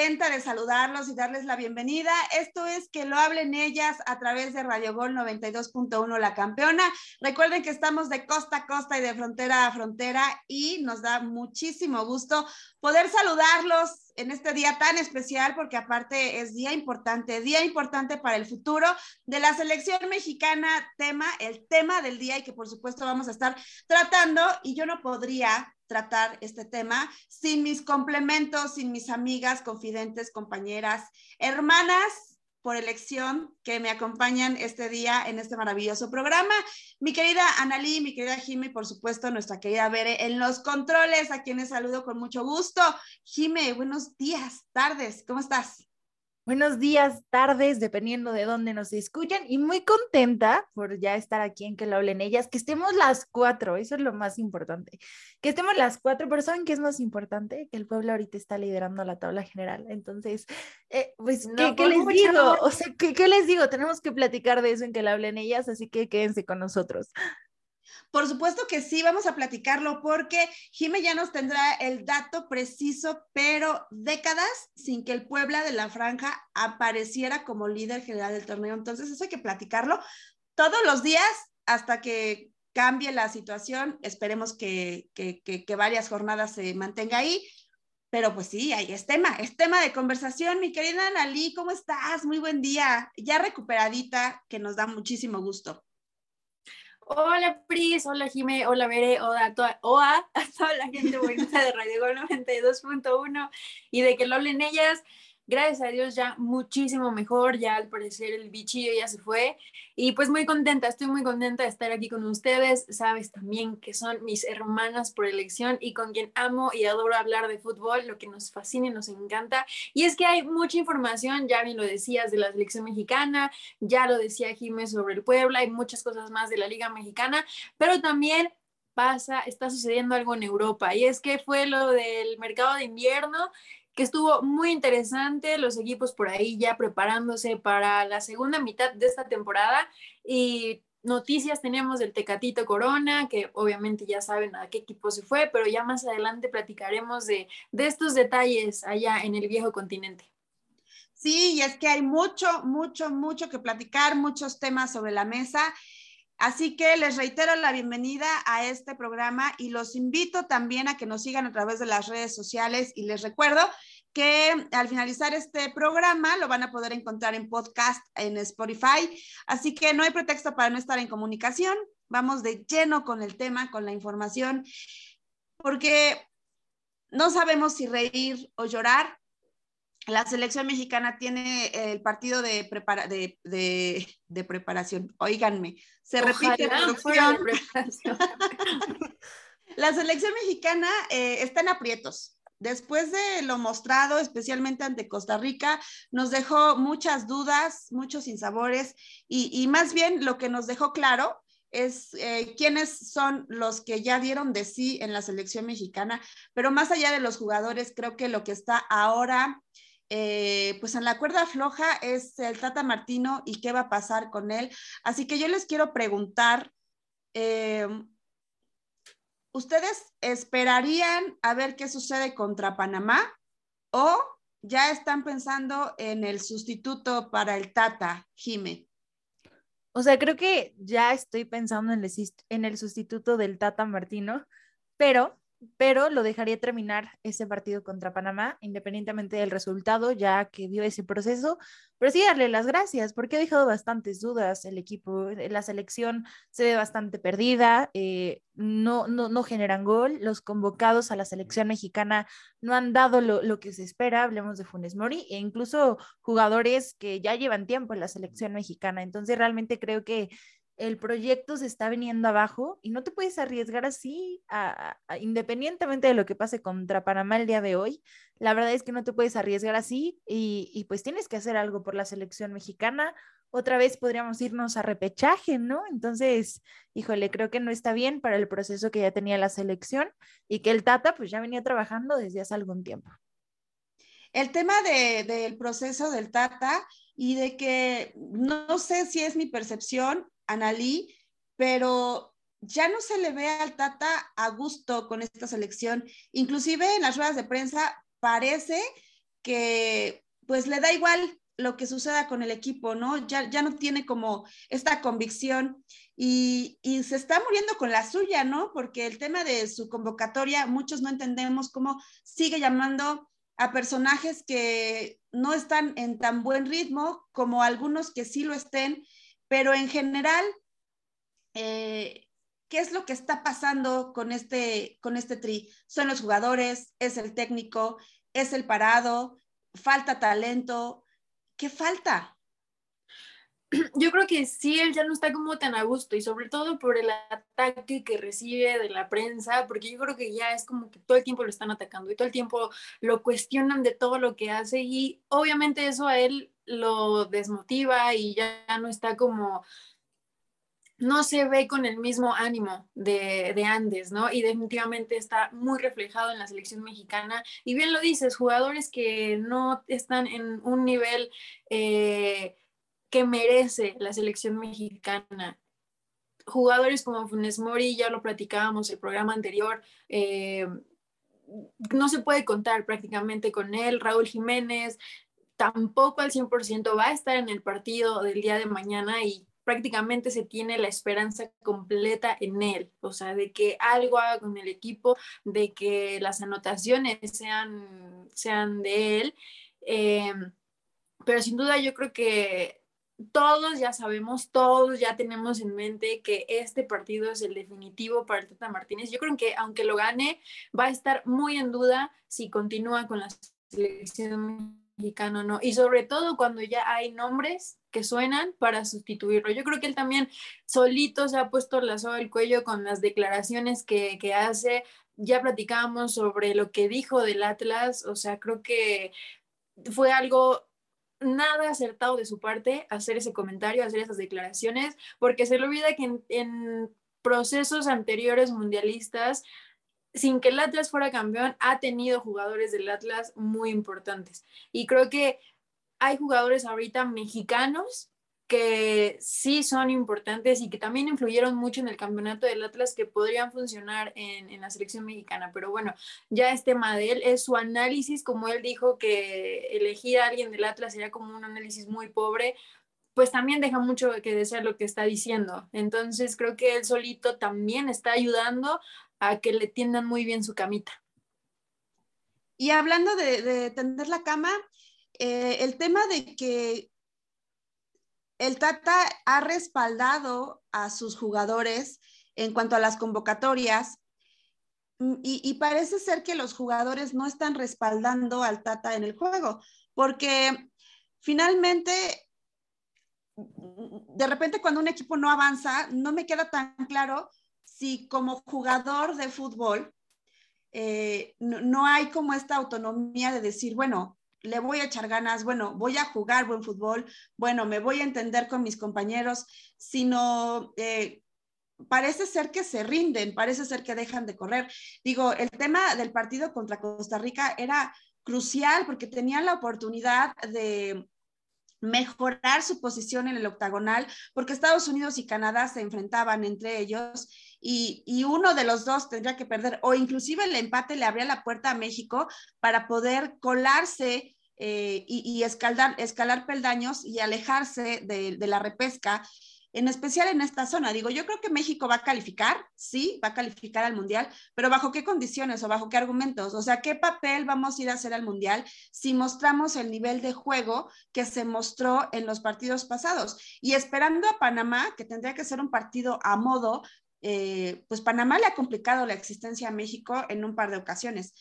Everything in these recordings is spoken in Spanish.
contenta de saludarlos y darles la bienvenida. Esto es que lo hablen ellas a través de Radio Gol 92.1 La Campeona. Recuerden que estamos de costa a costa y de frontera a frontera y nos da muchísimo gusto poder saludarlos en este día tan especial porque aparte es día importante, día importante para el futuro de la selección mexicana, tema, el tema del día y que por supuesto vamos a estar tratando y yo no podría tratar este tema sin mis complementos, sin mis amigas, confidentes, compañeras, hermanas por elección que me acompañan este día en este maravilloso programa. Mi querida Analí, mi querida Jime, por supuesto, nuestra querida Bere en los controles, a quienes saludo con mucho gusto. Jime, buenos días, tardes, ¿cómo estás? Buenos días, tardes, dependiendo de dónde nos escuchen, y muy contenta por ya estar aquí en que lo hablen ellas, que estemos las cuatro, eso es lo más importante, que estemos las cuatro, pero ¿saben qué es más importante? Que el pueblo ahorita está liderando la tabla general, entonces, eh, pues, ¿qué, ¿qué les digo? O sea, ¿qué, ¿qué les digo? Tenemos que platicar de eso en que lo hablen ellas, así que quédense con nosotros. Por supuesto que sí, vamos a platicarlo porque Jime ya nos tendrá el dato preciso, pero décadas sin que el Puebla de la Franja apareciera como líder general del torneo. Entonces, eso hay que platicarlo todos los días hasta que cambie la situación. Esperemos que, que, que, varias jornadas se mantenga ahí. Pero pues sí, ahí es tema, es tema de conversación. Mi querida Analí, ¿cómo estás? Muy buen día. Ya recuperadita, que nos da muchísimo gusto. Hola Pris, hola Jime, hola Bere, hola a toda, a toda la gente bonita de Radio Gol 92.1 y de que lo hablen ellas gracias a Dios ya muchísimo mejor, ya al parecer el bichillo ya se fue. Y pues muy contenta, estoy muy contenta de estar aquí con ustedes, sabes también que son mis hermanas por elección y con quien amo y adoro hablar de fútbol, lo que nos fascina y nos encanta. Y es que hay mucha información, ya bien lo decías de la selección mexicana, ya lo decía Jiménez sobre el Puebla, hay muchas cosas más de la Liga Mexicana, pero también pasa, está sucediendo algo en Europa y es que fue lo del mercado de invierno que estuvo muy interesante, los equipos por ahí ya preparándose para la segunda mitad de esta temporada y noticias tenemos del Tecatito Corona, que obviamente ya saben a qué equipo se fue, pero ya más adelante platicaremos de, de estos detalles allá en el viejo continente. Sí, y es que hay mucho, mucho, mucho que platicar, muchos temas sobre la mesa. Así que les reitero la bienvenida a este programa y los invito también a que nos sigan a través de las redes sociales y les recuerdo que al finalizar este programa lo van a poder encontrar en podcast en Spotify. Así que no hay pretexto para no estar en comunicación. Vamos de lleno con el tema, con la información, porque no sabemos si reír o llorar la selección mexicana tiene el partido de, de, preparación. Óiganme, se repite producción. la selección mexicana eh, está en aprietos. Después de lo mostrado, especialmente ante Costa Rica, nos dejó muchas dudas, muchos sinsabores y, y más bien lo que nos dejó claro es eh, quiénes son los que ya dieron de sí en la selección mexicana, pero más allá de los jugadores, creo que lo que está ahora eh, pues en la cuerda floja es el Tata Martino y qué va a pasar con él. Así que yo les quiero preguntar, eh, ¿ustedes esperarían a ver qué sucede contra Panamá o ya están pensando en el sustituto para el Tata, Jime? O sea, creo que ya estoy pensando en el, en el sustituto del Tata Martino, pero pero lo dejaría terminar ese partido contra Panamá, independientemente del resultado, ya que dio ese proceso. Pero sí darle las gracias, porque ha dejado bastantes dudas el equipo. Eh, la selección se ve bastante perdida, eh, no, no, no generan gol. Los convocados a la selección mexicana no han dado lo, lo que se espera. Hablemos de Funes Mori e incluso jugadores que ya llevan tiempo en la selección mexicana. Entonces, realmente creo que el proyecto se está viniendo abajo y no te puedes arriesgar así, independientemente de lo que pase contra Panamá el día de hoy. La verdad es que no te puedes arriesgar así y, pues tienes que hacer algo por la selección mexicana. Otra vez podríamos irnos a repechaje, ¿no? Entonces, híjole, creo que no está bien para el proceso que ya tenía la selección y que el Tata pues ya venía trabajando desde hace algún tiempo. El tema de, del proceso del Tata y de que no sé si es mi percepción, Analí, pero ya no se le ve al Tata a gusto con esta selección. Inclusive en las ruedas de prensa parece que pues le da igual lo que suceda con el equipo, ¿no? Ya, ya no tiene como esta convicción y, y, se está muriendo con la suya, ¿no? Porque el tema de su convocatoria, muchos no entendemos cómo sigue llamando a personajes que no están en tan buen ritmo como algunos que sí lo estén, pero en general, eh, ¿qué es lo que está pasando con este, con este tri? Son los jugadores, es el técnico, es el parado, falta talento, ¿qué falta? Yo creo que sí, él ya no está como tan a gusto y sobre todo por el ataque que recibe de la prensa, porque yo creo que ya es como que todo el tiempo lo están atacando y todo el tiempo lo cuestionan de todo lo que hace y obviamente eso a él lo desmotiva y ya no está como no se ve con el mismo ánimo de, de, ¿no? Y definitivamente está muy reflejado en la selección mexicana. Y bien lo dices, jugadores que no están en un nivel eh, que merece la selección mexicana. Jugadores como Funes Mori, ya lo platicábamos el programa anterior, eh, no se puede contar prácticamente con él. Raúl Jiménez tampoco al 100% va a estar en el partido del día de mañana y prácticamente se tiene la esperanza completa en él, o sea, de que algo haga con el equipo, de que las anotaciones sean, sean de él. Eh, pero sin duda yo creo que todos ya sabemos, todos ya tenemos en mente que este partido es el definitivo para el Tata Martínez. Yo creo que aunque lo gane, va a estar muy en duda si continúa con la selección mexicana o no. Y sobre todo cuando ya hay nombres que suenan para sustituirlo. Yo creo que él también solito se ha puesto la soga al cuello con las declaraciones que, que hace. Ya platicábamos sobre lo que dijo del Atlas, o sea, creo que fue algo nada acertado de su parte hacer ese comentario, hacer esas declaraciones, porque se le olvida que en, en procesos anteriores mundialistas sin que el Atlas fuera campeón, ha tenido jugadores del Atlas muy importantes. Y creo que hay jugadores ahorita mexicanos que sí son importantes y que también influyeron mucho en el campeonato del Atlas que podrían funcionar en, la selección mexicana. Pero bueno, ya es tema de es su análisis, como él dijo que elegir a alguien del Atlas sería como un análisis muy pobre, pues también deja mucho que desear lo que está diciendo. Entonces creo que él solito también está ayudando a que le tiendan muy bien su camita. Y hablando de, de tender la cama, eh, el tema de que el Tata ha respaldado a sus jugadores en cuanto a las convocatorias mm, y, parece ser que los jugadores no están respaldando al Tata en el juego, porque finalmente, de repente cuando un equipo no avanza, no me queda tan claro si como jugador de fútbol eh, no hay como esta autonomía de decir, bueno, le voy a echar ganas, bueno, voy a jugar buen fútbol, bueno, me voy a entender con mis compañeros, sino eh, parece ser que se rinden, parece ser que dejan de correr. Digo, el tema del partido contra Costa Rica era crucial porque tenían la oportunidad de mejorar su posición en el octagonal, porque Estados Unidos y Canadá se enfrentaban entre ellos y, uno de los dos tendría que perder, o inclusive el empate le abría la puerta a México para poder colarse eh, y, y escalar, escalar peldaños y alejarse de, de la repesca en especial en esta zona. Digo, yo creo que México va a calificar, sí, va a calificar al Mundial, pero ¿bajo qué condiciones o bajo qué argumentos? O sea, ¿qué papel vamos a ir a hacer al Mundial si mostramos el nivel de juego que se mostró en los partidos pasados? Y esperando a Panamá, que tendría que ser un partido a modo, eh, pues Panamá le ha complicado la existencia a México en un par de ocasiones.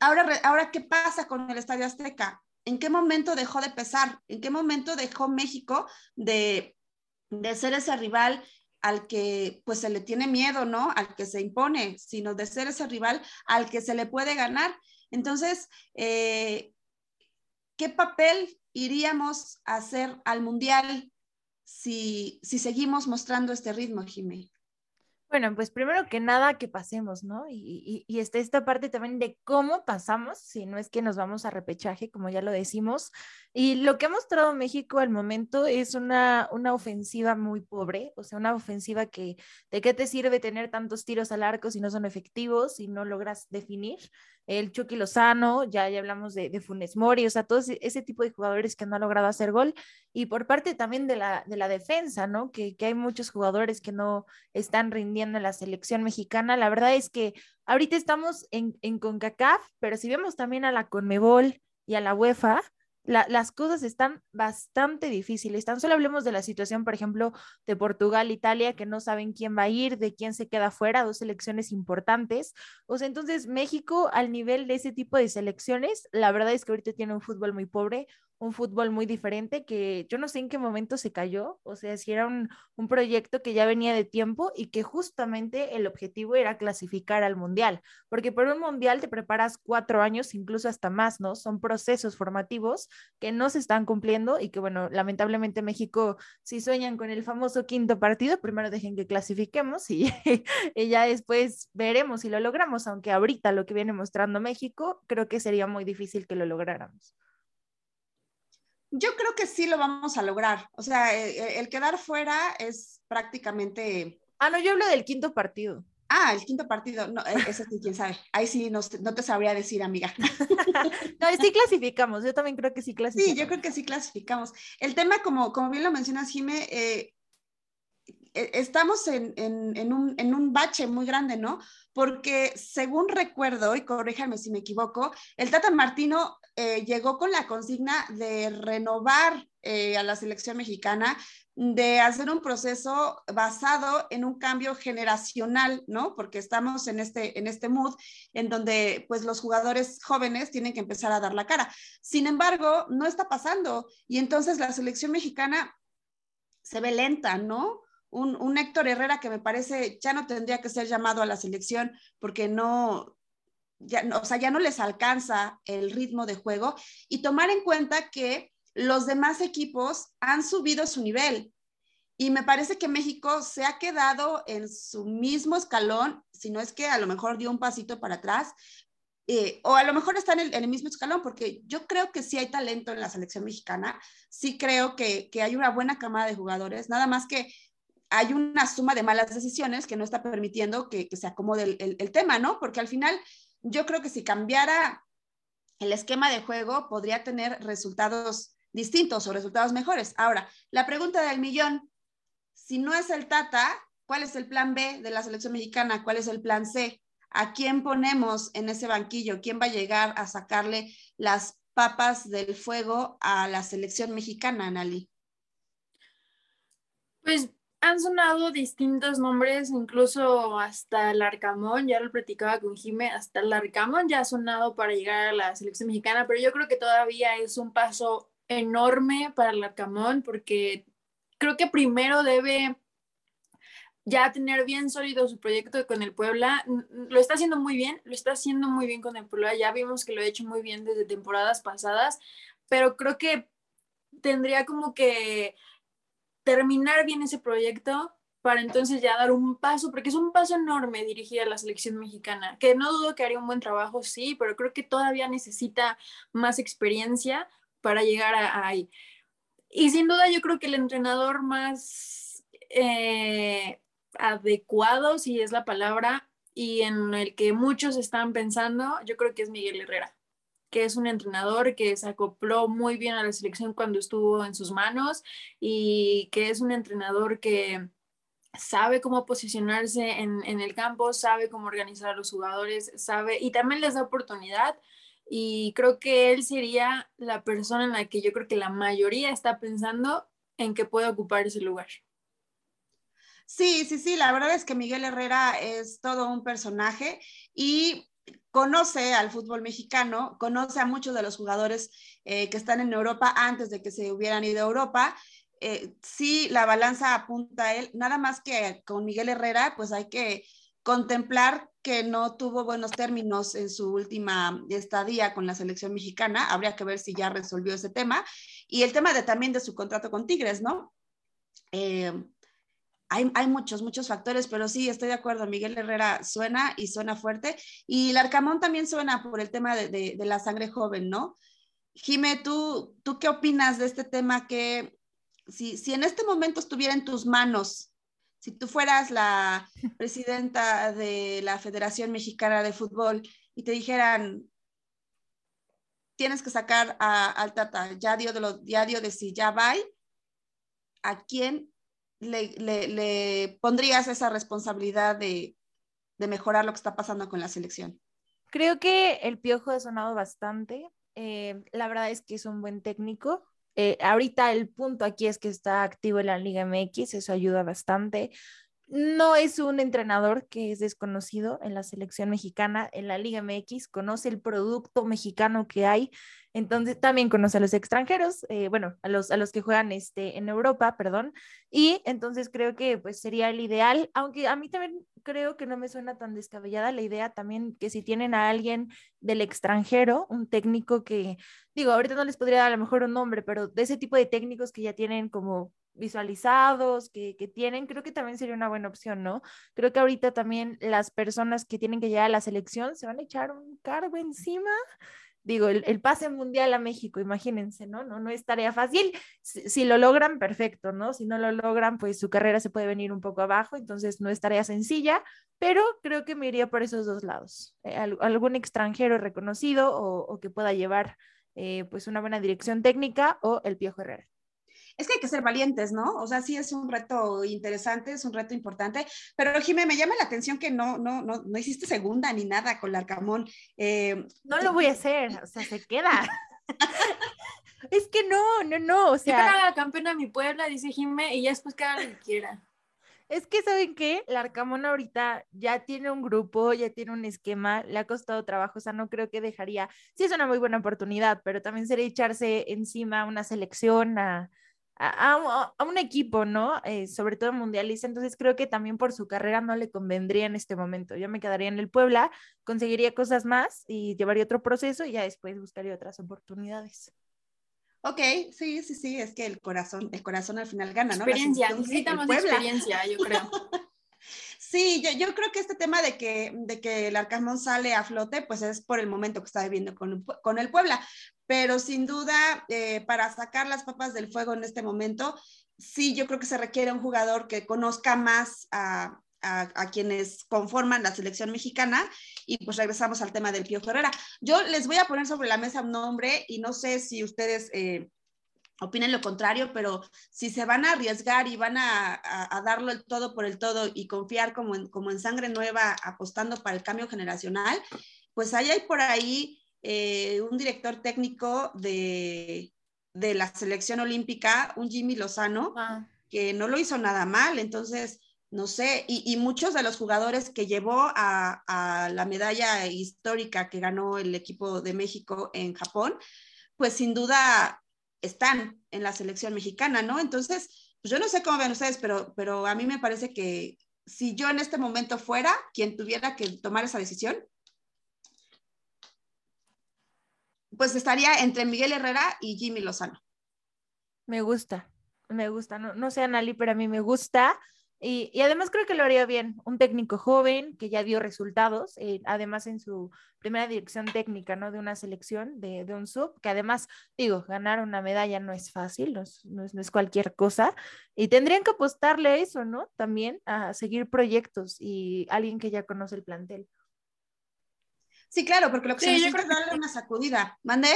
Ahora, ahora, ¿qué pasa con el Estadio Azteca? ¿En qué momento dejó de pesar? ¿En qué momento dejó México de de ser ese rival al que pues se le tiene miedo, ¿no? Al que se impone, sino de ser ese rival al que se le puede ganar. Entonces, eh, ¿qué papel iríamos a hacer al Mundial si, si seguimos mostrando este ritmo, Jimé? Bueno, pues primero que nada que pasemos, ¿no? Y, y, está esta parte también de cómo pasamos, si no es que nos vamos a repechaje, como ya lo decimos. Y lo que ha mostrado México al momento es una, una ofensiva muy pobre, o sea, una ofensiva que, ¿de qué te sirve tener tantos tiros al arco si no son efectivos, si no logras definir? El Chucky Lozano, ya, ya hablamos de, de, Funes Mori, o sea, todo ese, tipo de jugadores que no ha logrado hacer gol, y por parte también de la, de la defensa, ¿no? Que, que hay muchos jugadores que no están rindiendo en la selección mexicana. La verdad es que ahorita estamos en, en CONCACAF, pero si vemos también a la CONMEBOL y a la UEFA, las cosas están bastante difíciles. Tan solo hablemos de la situación, por ejemplo, de Portugal, Italia, que no saben quién va a ir, de quién se queda fuera, dos selecciones importantes. O sea, entonces México al nivel de ese tipo de selecciones, la verdad es que ahorita tiene un fútbol muy pobre, un fútbol muy diferente que yo no sé en qué momento se cayó, o sea, si era un, un, proyecto que ya venía de tiempo y que justamente el objetivo era clasificar al mundial, porque por un mundial te preparas cuatro años, incluso hasta más, ¿no? Son procesos formativos que no se están cumpliendo y que, bueno, lamentablemente México, si sueñan con el famoso quinto partido, primero dejen que clasifiquemos y, y ya después veremos si lo logramos, aunque ahorita lo que viene mostrando México, creo que sería muy difícil que lo lográramos. Yo creo que sí lo vamos a lograr. O sea, e, e, el, quedar fuera es prácticamente... Ah, no, yo hablo del quinto partido. Ah, el quinto partido. No, e, ese sí, quién sabe. Ahí sí no, no te sabría decir, amiga. no, sí clasificamos. Yo también creo que sí clasificamos. Sí, yo creo que sí clasificamos. El tema, como, como bien lo mencionas, Jime, eh, estamos en, en, en, un, en, un, bache muy grande, ¿no? Porque según recuerdo, y corríjame si me equivoco, el Tata Martino eh, llegó con la consigna de renovar eh, a la selección mexicana, de hacer un proceso basado en un cambio generacional, ¿no? Porque estamos en este, en este mood en donde pues los jugadores jóvenes tienen que empezar a dar la cara. Sin embargo, no está pasando y entonces la selección mexicana se ve lenta, ¿no? Un, un, Héctor Herrera que me parece ya no tendría que ser llamado a la selección porque no, ya, o sea, ya no les alcanza el ritmo de juego y tomar en cuenta que los demás equipos han subido su nivel. Y me parece que México se ha quedado en su mismo escalón, si no es que a lo mejor dio un pasito para atrás, eh, o a lo mejor está en el, mismo escalón, porque yo creo que sí hay talento en la selección mexicana, sí creo que, hay una buena camada de jugadores, nada más que hay una suma de malas decisiones que no está permitiendo que, se acomode el, el, tema, ¿no? Porque al final yo creo que si cambiara el esquema de juego, podría tener resultados distintos o resultados mejores. Ahora, la pregunta del millón, si no es el Tata, ¿cuál es el plan B de la selección mexicana? ¿Cuál es el plan C? ¿A quién ponemos en ese banquillo? ¿Quién va a llegar a sacarle las papas del fuego a la selección mexicana, Nali? Pues han sonado distintos nombres, incluso hasta el Arcamón, ya lo platicaba con Jime, hasta el Arcamón ya ha sonado para llegar a la selección mexicana, pero yo creo que todavía es un paso enorme para el Arcamón porque creo que primero debe ya tener bien sólido su proyecto con el Puebla. Lo está haciendo muy bien, lo está haciendo muy bien con el Puebla, ya vimos que lo ha hecho muy bien desde temporadas pasadas, pero creo que tendría como que terminar bien ese proyecto para entonces ya dar un paso, porque es un paso enorme dirigir a la selección mexicana, que no dudo que haría un buen trabajo, sí, pero creo que todavía necesita más experiencia para llegar a, ahí. Y sin duda yo creo que el entrenador más eh, adecuado, si es la palabra, y en el que muchos están pensando, yo creo que es Miguel Herrera que es un entrenador que se acopló muy bien a la selección cuando estuvo en sus manos y que es un entrenador que sabe cómo posicionarse en, el campo, sabe cómo organizar a los jugadores, sabe y también les da oportunidad y creo que él sería la persona en la que yo creo que la mayoría está pensando en que puede ocupar ese lugar. Sí, sí, sí, la verdad es que Miguel Herrera es todo un personaje y conoce al fútbol mexicano, conoce a muchos de los jugadores eh, que están en Europa antes de que se hubieran ido a Europa. Eh, sí, la balanza apunta a él, nada más que con Miguel Herrera, pues hay que contemplar que no tuvo buenos términos en su última estadía con la selección mexicana. Habría que ver si ya resolvió ese tema. Y el tema de, también de su contrato con Tigres, ¿no? Eh, hay, hay, muchos, muchos factores, pero sí, estoy de acuerdo, Miguel Herrera suena y suena fuerte, y Larcamón también suena por el tema de, de, de la sangre joven, ¿no? Jime, ¿tú, ¿tú qué opinas de este tema que si, si en este momento estuviera en tus manos, si tú fueras la presidenta de la Federación Mexicana de Fútbol y te dijeran, tienes que sacar a, al Tata, ya dio de, lo, ya dio de si ya va, ¿a quién le, pondrías esa responsabilidad de, de mejorar lo que está pasando con la selección? Creo que el Piojo ha sonado bastante. Eh, la verdad es que es un buen técnico. Eh, ahorita el punto aquí es que está activo en la Liga MX, eso ayuda bastante. No es un entrenador que es desconocido en la selección mexicana, en la Liga MX, conoce el producto mexicano que hay, entonces también conoce a los extranjeros, eh, bueno, a los, a los que juegan este, en Europa, perdón, y entonces creo que pues sería el ideal, aunque a mí también creo que no me suena tan descabellada la idea también que si tienen a alguien del extranjero, un técnico que, digo, ahorita no les podría dar a lo mejor un nombre, pero de ese tipo de técnicos que ya tienen como visualizados, que, que, tienen, creo que también sería una buena opción, ¿no? Creo que ahorita también las personas que tienen que llegar a la selección se van a echar un cargo encima digo, el, el, pase mundial a México, imagínense, ¿no? No, no es tarea fácil. Si, lo logran, perfecto, ¿no? Si no lo logran, pues su carrera se puede venir un poco abajo, entonces no es tarea sencilla, pero creo que me iría por esos dos lados. Eh, algún extranjero reconocido o, o que pueda llevar eh, pues una buena dirección técnica o el Piojo Herrera es que hay que ser valientes, ¿no? O sea, sí es un reto interesante, es un reto importante, pero Jimé, me llama la atención que no, no, no, no hiciste segunda ni nada con Larcamón. Eh, no lo voy a hacer, o sea, se queda. es que no, no, no, o sea. Yo la campeona mi Puebla, dice Jimé, y ya después que haga lo que quiera. Es que, ¿saben qué? La Arcamón ahorita ya tiene un grupo, ya tiene un esquema, le ha costado trabajo, o sea, no creo que dejaría, sí es una muy buena oportunidad, pero también sería echarse encima una selección a, a, a, un equipo, ¿no? Eh, sobre todo mundialista, entonces creo que también por su carrera no le convendría en este momento. Yo me quedaría en el Puebla, conseguiría cosas más y llevaría otro proceso y ya después buscaría otras oportunidades. Ok, sí, sí, sí, es que el corazón, el corazón al final gana, ¿no? Experiencia, necesitamos experiencia, yo creo. Sí, yo, creo que este tema de que, de que el Arcamón sale a flote, pues es por el momento que está viviendo con, con el Puebla. Pero sin duda, eh, para sacar las papas del fuego en este momento, sí, yo creo que se requiere un jugador que conozca más a, a, a, quienes conforman la selección mexicana y pues regresamos al tema del Pío Herrera. Yo les voy a poner sobre la mesa un nombre y no sé si ustedes eh, opinen lo contrario, pero si se van a arriesgar y van a, a, a, darlo el todo por el todo y confiar como en, como en sangre nueva, apostando para el cambio generacional, pues ahí hay por ahí eh, un director técnico de, de, la selección olímpica, un Jimmy Lozano, ah. que no lo hizo nada mal, entonces, no sé, y, y muchos de los jugadores que llevó a, a la medalla histórica que ganó el equipo de México en Japón, pues sin duda están en la selección mexicana, ¿no? Entonces, pues yo no sé cómo ven ustedes, pero, pero a mí me parece que si yo en este momento fuera quien tuviera que tomar esa decisión, pues estaría entre Miguel Herrera y Jimmy Lozano. Me gusta, me gusta, no, no sé, Anali, pero a mí me gusta. Y, y, además creo que lo haría bien, un técnico joven que ya dio resultados, eh, además en su primera dirección técnica, ¿no? De una selección, de, de, un sub, que además, digo, ganar una medalla no es fácil, no es, no es, no es cualquier cosa, y tendrían que apostarle a eso, ¿no? También a seguir proyectos y alguien que ya conoce el plantel. Sí, claro, porque lo que sí, se es darle que... una sacudida. ¿Mande?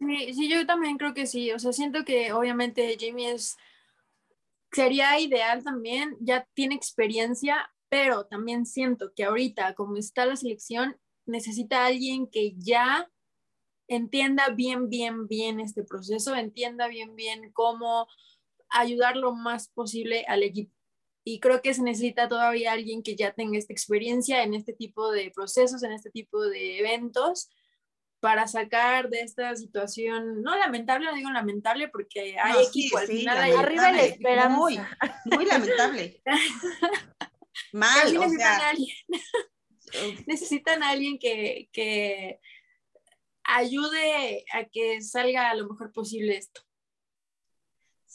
Sí, sí, yo también creo que sí, o sea, siento que obviamente Jimmy es sería ideal también, ya tiene experiencia, pero también siento que ahorita, como está la selección, necesita alguien que ya entienda bien, bien, bien este proceso, entienda bien, bien cómo ayudar lo más posible al equipo. Y creo que se necesita todavía alguien que ya tenga esta experiencia en este tipo de procesos, en este tipo de eventos, para sacar de esta situación, no lamentable, no digo lamentable porque hay no, equipo, sí, al sí, final hay arriba la esperanza. Muy, muy lamentable. Mal, o necesitan sea. Alguien, necesitan a alguien que, que ayude a que salga lo mejor posible esto.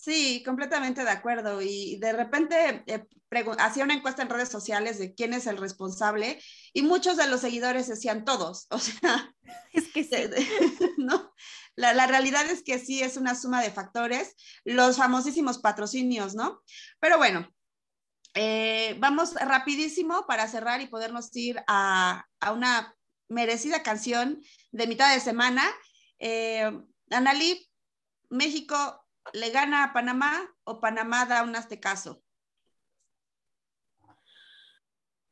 Sí, completamente de acuerdo. Y de repente eh, hacía una encuesta en redes sociales de quién es el responsable y muchos de los seguidores decían todos. O sea, es que sí. ¿no? La, la, realidad es que sí es una suma de factores, los famosísimos patrocinios, ¿no? Pero bueno, eh, vamos rapidísimo para cerrar y podernos ir a, a una merecida canción de mitad de semana. Eh, Analí, México le gana a Panamá o Panamá da un aztecaso.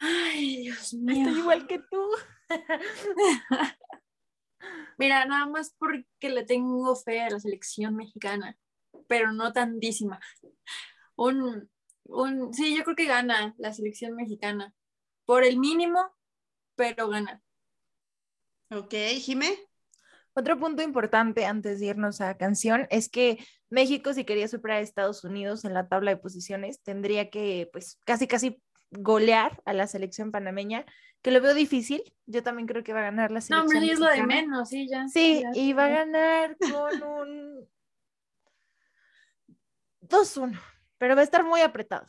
Ay, Dios mío. Estoy igual que tú. Mira, nada más porque le tengo fe a la selección mexicana, pero no tantísima. Un, un, sí, yo creo que gana la selección mexicana. Por el mínimo, pero gana. Ok, Jimé. Otro punto importante antes de irnos a canción es que México, si quería superar a Estados Unidos en la tabla de posiciones, tendría que, pues, casi, casi golear a la selección panameña, que lo veo difícil. Yo también creo que va a ganar la selección. No, hombre, es lo de menos, sí, ya. Sí, y va a ganar con un 2-1, pero va a estar muy apretado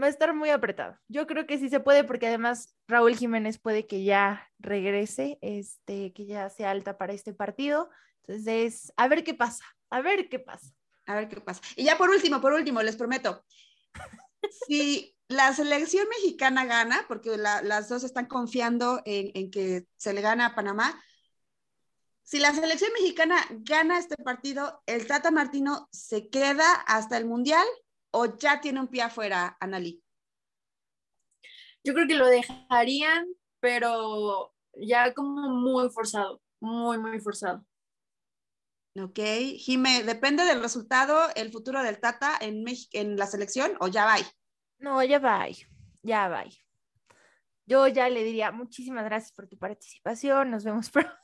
va a estar muy apretado. Yo creo que sí se puede porque además Raúl Jiménez puede que ya regrese, este, que ya sea alta para este partido. Entonces, a ver qué pasa, a ver qué pasa. A ver qué pasa. Y ya por último, por último, les prometo, si la selección mexicana gana, porque las dos están confiando en, en que se le gana a Panamá, si la selección mexicana gana este partido, el Tata Martino se queda hasta el Mundial o ya tiene un pie afuera, Analí? Yo creo que lo dejarían, pero ya como muy forzado, muy, muy forzado. Ok, Jime, ¿depende del resultado el futuro del Tata en, en la selección o ya va? No, ya va, ya va. Yo ya le diría muchísimas gracias por tu participación, nos vemos pronto.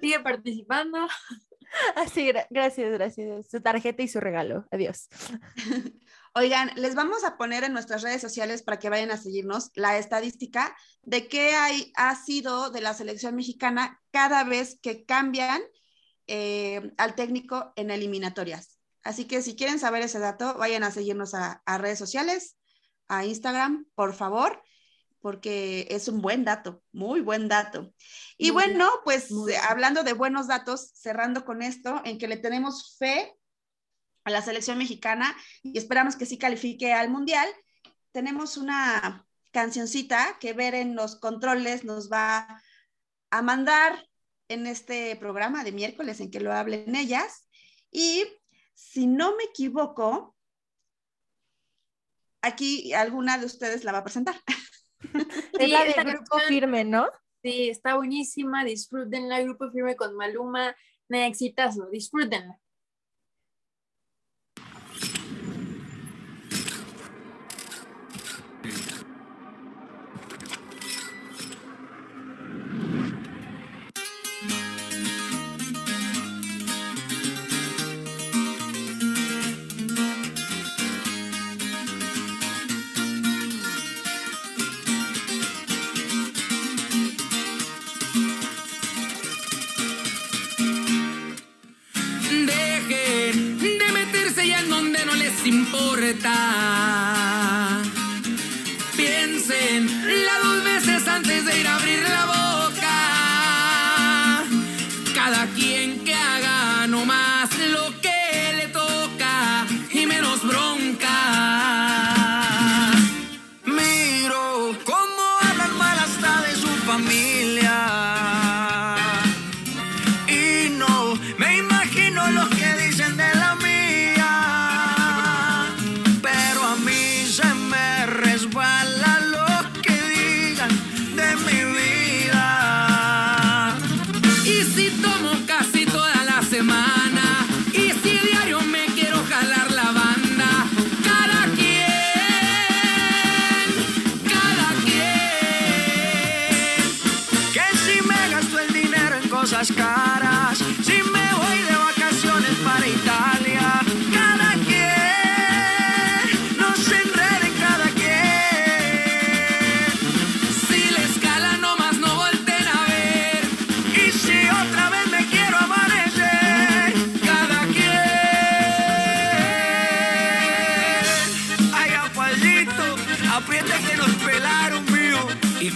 Sigue participando. Así, gracias, gracias. Su tarjeta y su regalo. Adiós. Oigan, les vamos a poner en nuestras redes sociales para que vayan a seguirnos la estadística de qué hay, ha sido de la selección mexicana cada vez que cambian eh, al técnico en eliminatorias. Así que si quieren saber ese dato, vayan a seguirnos a redes sociales, a Instagram, por favor porque es un buen dato, muy buen dato. Y bueno, pues hablando de buenos datos, cerrando con esto, en que le tenemos fe a la selección mexicana y esperamos que sí califique al Mundial, tenemos una cancioncita que ver en los controles nos va a mandar en este programa de miércoles en que lo hablen ellas. Y si no me equivoco, aquí alguna de ustedes la va a presentar. es la de Grupo Firme, ¿no? Sí, está buenísima, disfrútenla, Grupo Firme con Maluma, exitazo, disfrútenla. Piensen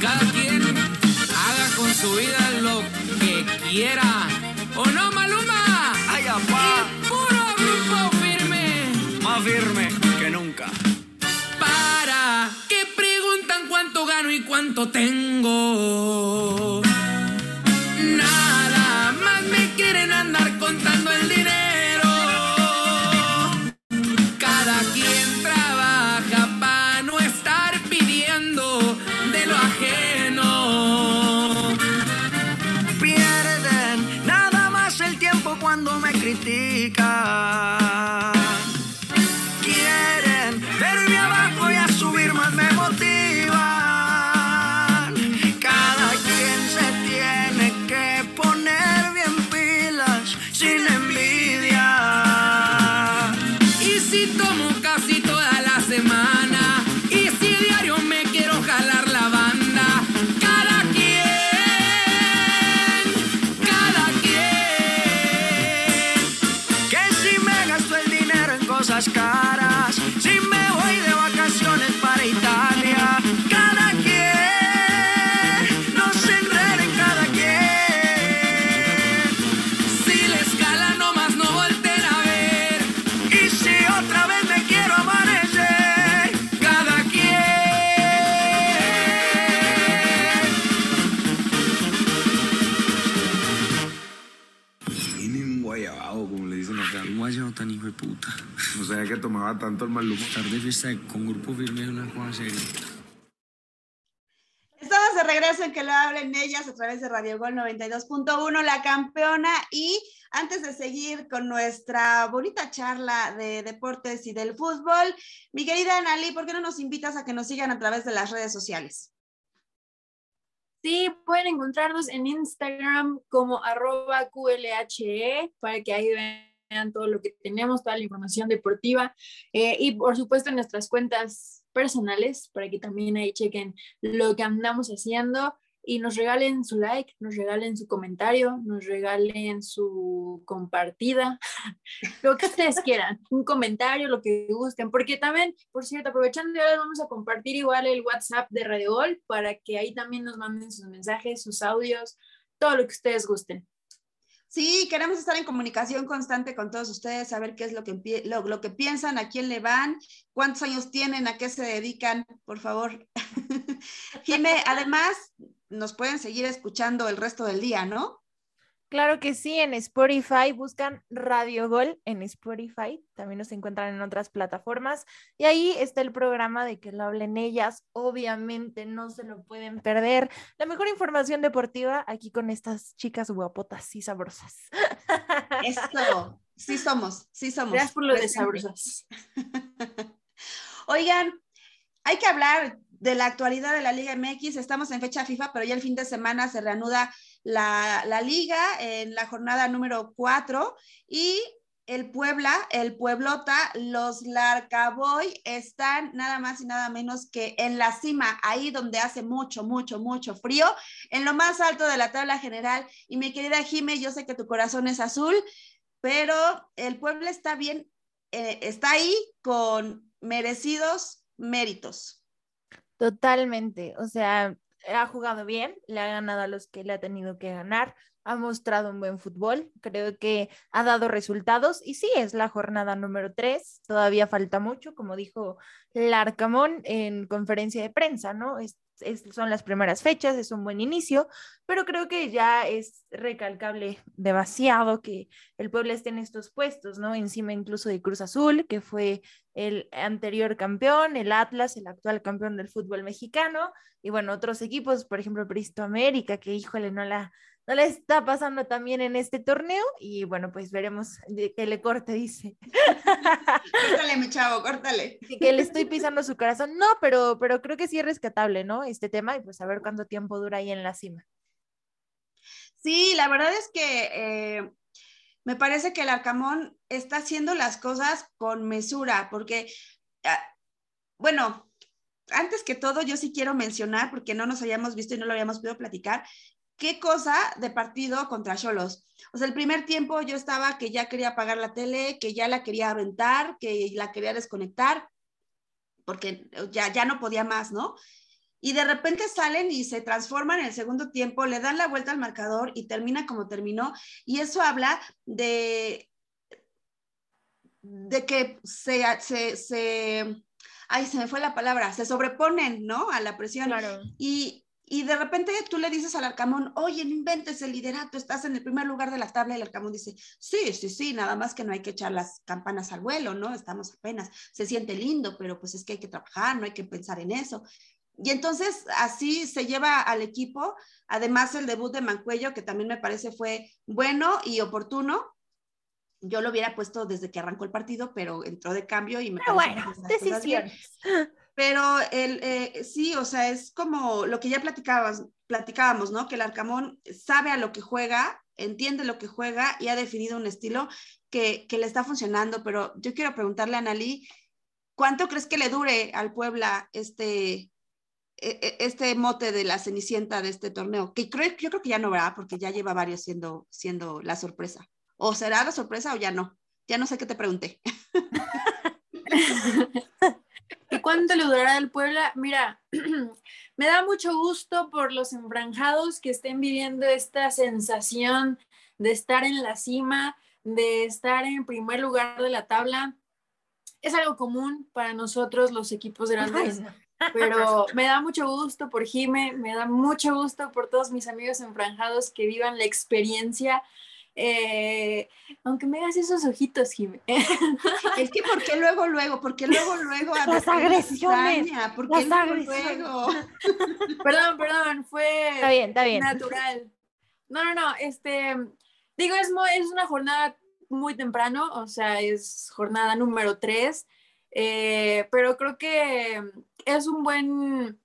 cada quien haga con su vida lo que quiera. ¿O no, Maluma? Ay, apá. Y puro grupo firme. Más firme que nunca. Para que preguntan cuánto gano y cuánto tengo. Puta. No sabía que tomaba tanto el Maluma. Estar de fiesta con grupo firme es una cosa seria. Estamos de regreso en que lo hablen ellas a través de Radio Gol 92.1, la campeona. Y antes de seguir con nuestra bonita charla de deportes y del fútbol, mi querida Anali, ¿por qué no nos invitas a que nos sigan a través de las redes sociales? Sí, pueden encontrarnos en Instagram como arroba QLHE para que ahí vean todo lo que tenemos, toda la información deportiva eh, y por supuesto nuestras cuentas personales para que también ahí chequen lo que andamos haciendo y nos regalen su like, nos regalen su comentario, nos regalen su compartida, lo que ustedes quieran, un comentario, lo que gusten, porque también, por cierto, aprovechando, les vamos a compartir igual el WhatsApp de Radio Gol para que ahí también nos manden sus mensajes, sus audios, todo lo que ustedes gusten. Sí, queremos estar en comunicación constante con todos ustedes, saber qué es lo que, lo, lo que piensan, a quién le van, cuántos años tienen, a qué se dedican, por favor. Jime, además, nos pueden seguir escuchando el resto del día, ¿no? Claro que sí, en Spotify buscan Radio Gol en Spotify, también nos encuentran en otras plataformas y ahí está el programa de que lo hablen ellas, obviamente no se lo pueden perder. La mejor información deportiva aquí con estas chicas guapotas y sabrosas. Eso, sí somos, sí somos. Gracias por lo de sabrosas. Oigan, hay que hablar de la actualidad de la Liga MX. Estamos en fecha FIFA, pero ya el fin de semana se reanuda la, la liga en la jornada número 4 y el Puebla, el Pueblota, los Larcaboy están nada más y nada menos que en la cima, ahí donde hace mucho, mucho, mucho frío, en lo más alto de la tabla general. Y mi querida Jime, yo sé que tu corazón es azul, pero el Puebla está bien, eh, está ahí con merecidos méritos. Totalmente, o sea, ha jugado bien, le ha ganado a los que le ha tenido que ganar, ha mostrado un buen fútbol, creo que ha dado resultados y sí, es la jornada número 3, todavía falta mucho, como dijo Larcamón en conferencia de prensa, ¿no? Es, son las primeras fechas, es un buen inicio, pero creo que ya es recalcable demasiado que el pueblo esté en estos puestos, ¿no? Encima incluso de Cruz Azul, que fue el anterior campeón, el Atlas, el actual campeón del fútbol mexicano, y bueno, otros equipos, por ejemplo, Pristo América, que híjole, no la, no le está pasando también en este torneo, y bueno, pues veremos de que le corte, dice. córtale, mi chavo, córtale. que le estoy pisando su corazón. No, pero, pero creo que sí es rescatable, ¿no? Este tema, y pues a ver cuánto tiempo dura ahí en la cima. Sí, la verdad es que eh, me parece que el Arcamón está haciendo las cosas con mesura, porque, ah, bueno, antes que todo, yo sí quiero mencionar, porque no nos habíamos visto y no lo habíamos podido platicar, qué cosa de partido contra Cholos. O sea, el primer tiempo yo estaba que ya quería apagar la tele, que ya la quería rentar, que la quería desconectar, porque ya, ya no podía más, ¿no? y de repente salen y se transforman en el segundo tiempo, le dan la vuelta al marcador y termina como terminó. Y eso habla de, de que se, se, se, ay, se me fue la palabra, se sobreponen, ¿no? A la presión. Claro. Y, y de repente tú le dices al Arcamón, oye, no inventes el liderato, estás en el primer lugar de la tabla. Y el Arcamón dice, sí, sí, sí, nada más que no hay que echar las campanas al vuelo, ¿no? Estamos apenas, se siente lindo, pero pues es que hay que trabajar, no hay que pensar en eso. Y entonces así se lleva al equipo, además el debut de Mancuello, que también me parece fue bueno y oportuno. Yo lo hubiera puesto desde que arrancó el partido, pero entró de cambio y me Pero bueno, bien. Pero el, eh, sí, o sea, es como lo que ya platicabas, platicábamos, ¿no? Que el Arcamón sabe a lo que juega, entiende lo que juega y ha definido un estilo que, que le está funcionando. Pero yo quiero preguntarle a Analí, ¿cuánto crees que le dure al Puebla este, e- e- este mote de la cenicienta de este torneo? Que creo, yo creo que ya no verá, porque ya lleva varios siendo, siendo la sorpresa. ¿O será la sorpresa o ya no? Ya no sé qué te pregunté. ¿Y cuánto le durará el Puebla? Mira, me da mucho gusto por los enfranjados que estén viviendo esta sensación de estar en la cima, de estar en primer lugar de la tabla. Es algo común para nosotros los equipos grandes, pero me da mucho gusto por Jime, me da mucho gusto por todos mis amigos enfranjados que vivan la experiencia. Eh, aunque me hagas esos ojitos, Jime. Es que, ¿por qué luego, luego? ¿Por qué luego, luego? a Las agresiones, cizaña? ¿Por las luego, agresiones. luego? perdón, perdón, fue Está bien, está bien. natural. No, no, no, este, digo, es, es una jornada muy temprano, o sea, es jornada número 3, pero creo que es un buen,